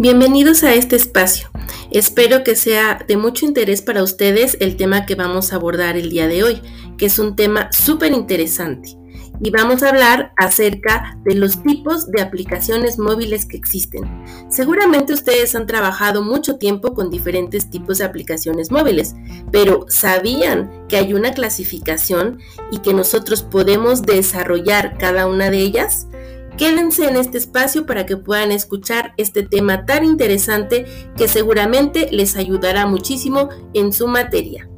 Bienvenidos a este espacio. Espero que sea de mucho interés para ustedes el tema que vamos a abordar el día de hoy, que es un tema súper interesante. Y vamos a hablar acerca de los tipos de aplicaciones móviles que existen. Seguramente ustedes han trabajado mucho tiempo con diferentes tipos de aplicaciones móviles, pero ¿sabían que hay una clasificación y que nosotros podemos desarrollar cada una de ellas? Quédense en este espacio para que puedan escuchar este tema tan interesante que seguramente les ayudará muchísimo en su materia.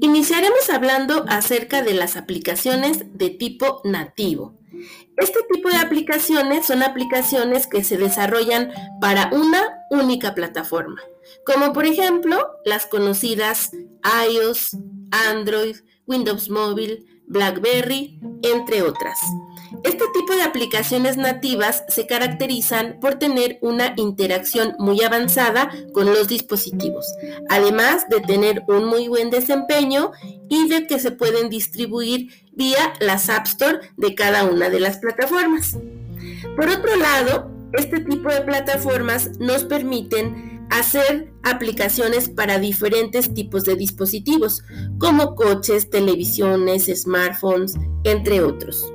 Iniciaremos hablando acerca de las aplicaciones de tipo nativo. Este tipo de aplicaciones son aplicaciones que se desarrollan para una única plataforma, como por ejemplo las conocidas iOS, Android, Windows Mobile, BlackBerry, entre otras. Este tipo de aplicaciones nativas se caracterizan por tener una interacción muy avanzada con los dispositivos, además de tener un muy buen desempeño y de que se pueden distribuir vía las App Store de cada una de las plataformas. Por otro lado, este tipo de plataformas nos permiten hacer aplicaciones para diferentes tipos de dispositivos, como coches, televisiones, smartphones, entre otros.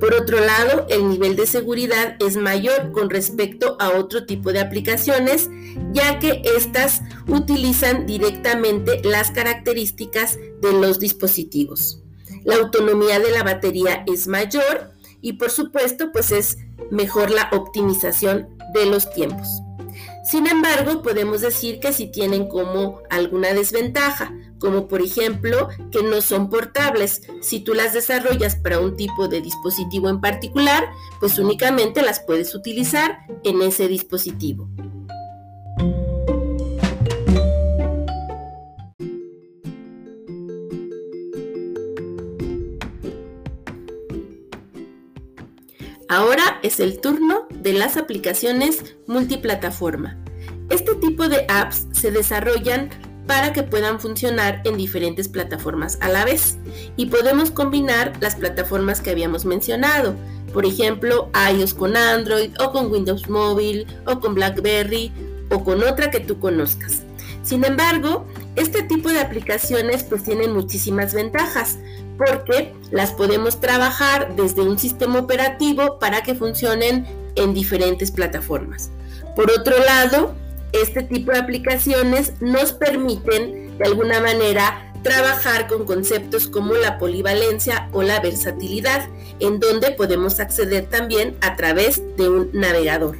Por otro lado, el nivel de seguridad es mayor con respecto a otro tipo de aplicaciones, ya que éstas utilizan directamente las características de los dispositivos. La autonomía de la batería es mayor y por supuesto pues es mejor la optimización de los tiempos. Sin embargo, podemos decir que si tienen como alguna desventaja, como por ejemplo que no son portables. Si tú las desarrollas para un tipo de dispositivo en particular, pues únicamente las puedes utilizar en ese dispositivo. Ahora es el turno de las aplicaciones multiplataforma. Este tipo de apps se desarrollan para que puedan funcionar en diferentes plataformas a la vez y podemos combinar las plataformas que habíamos mencionado, por ejemplo iOS con Android o con Windows Mobile o con BlackBerry o con otra que tú conozcas. Sin embargo, este tipo de aplicaciones pues tienen muchísimas ventajas porque las podemos trabajar desde un sistema operativo para que funcionen en diferentes plataformas. Por otro lado, este tipo de aplicaciones nos permiten de alguna manera trabajar con conceptos como la polivalencia o la versatilidad, en donde podemos acceder también a través de un navegador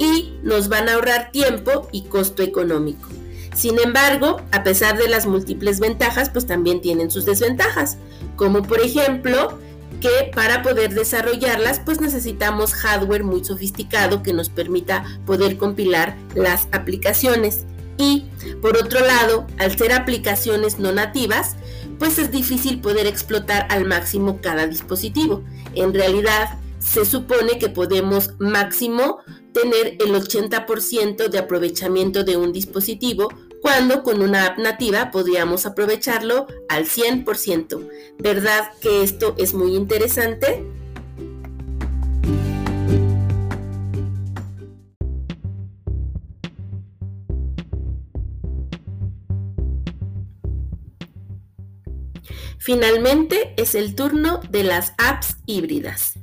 y nos van a ahorrar tiempo y costo económico. Sin embargo, a pesar de las múltiples ventajas, pues también tienen sus desventajas, como por ejemplo que para poder desarrollarlas pues necesitamos hardware muy sofisticado que nos permita poder compilar las aplicaciones. Y por otro lado, al ser aplicaciones no nativas, pues es difícil poder explotar al máximo cada dispositivo. En realidad, se supone que podemos máximo tener el 80% de aprovechamiento de un dispositivo cuando con una app nativa podríamos aprovecharlo al 100%. ¿Verdad que esto es muy interesante? Finalmente es el turno de las apps híbridas.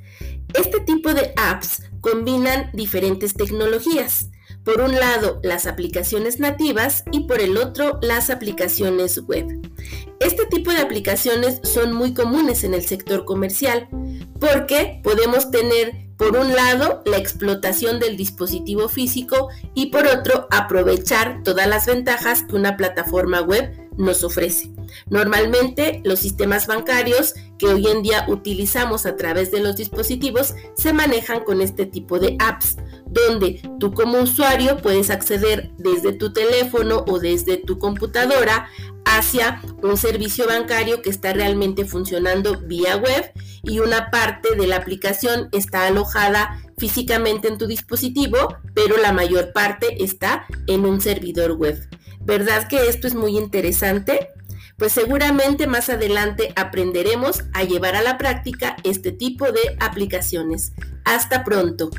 Este tipo de apps combinan diferentes tecnologías. Por un lado, las aplicaciones nativas y por el otro, las aplicaciones web. Este tipo de aplicaciones son muy comunes en el sector comercial porque podemos tener por un lado la explotación del dispositivo físico y por otro aprovechar todas las ventajas que una plataforma web nos ofrece. Normalmente los sistemas bancarios que hoy en día utilizamos a través de los dispositivos se manejan con este tipo de apps, donde tú como usuario puedes acceder desde tu teléfono o desde tu computadora hacia un servicio bancario que está realmente funcionando vía web y una parte de la aplicación está alojada físicamente en tu dispositivo, pero la mayor parte está en un servidor web. ¿Verdad que esto es muy interesante? pues seguramente más adelante aprenderemos a llevar a la práctica este tipo de aplicaciones. Hasta pronto.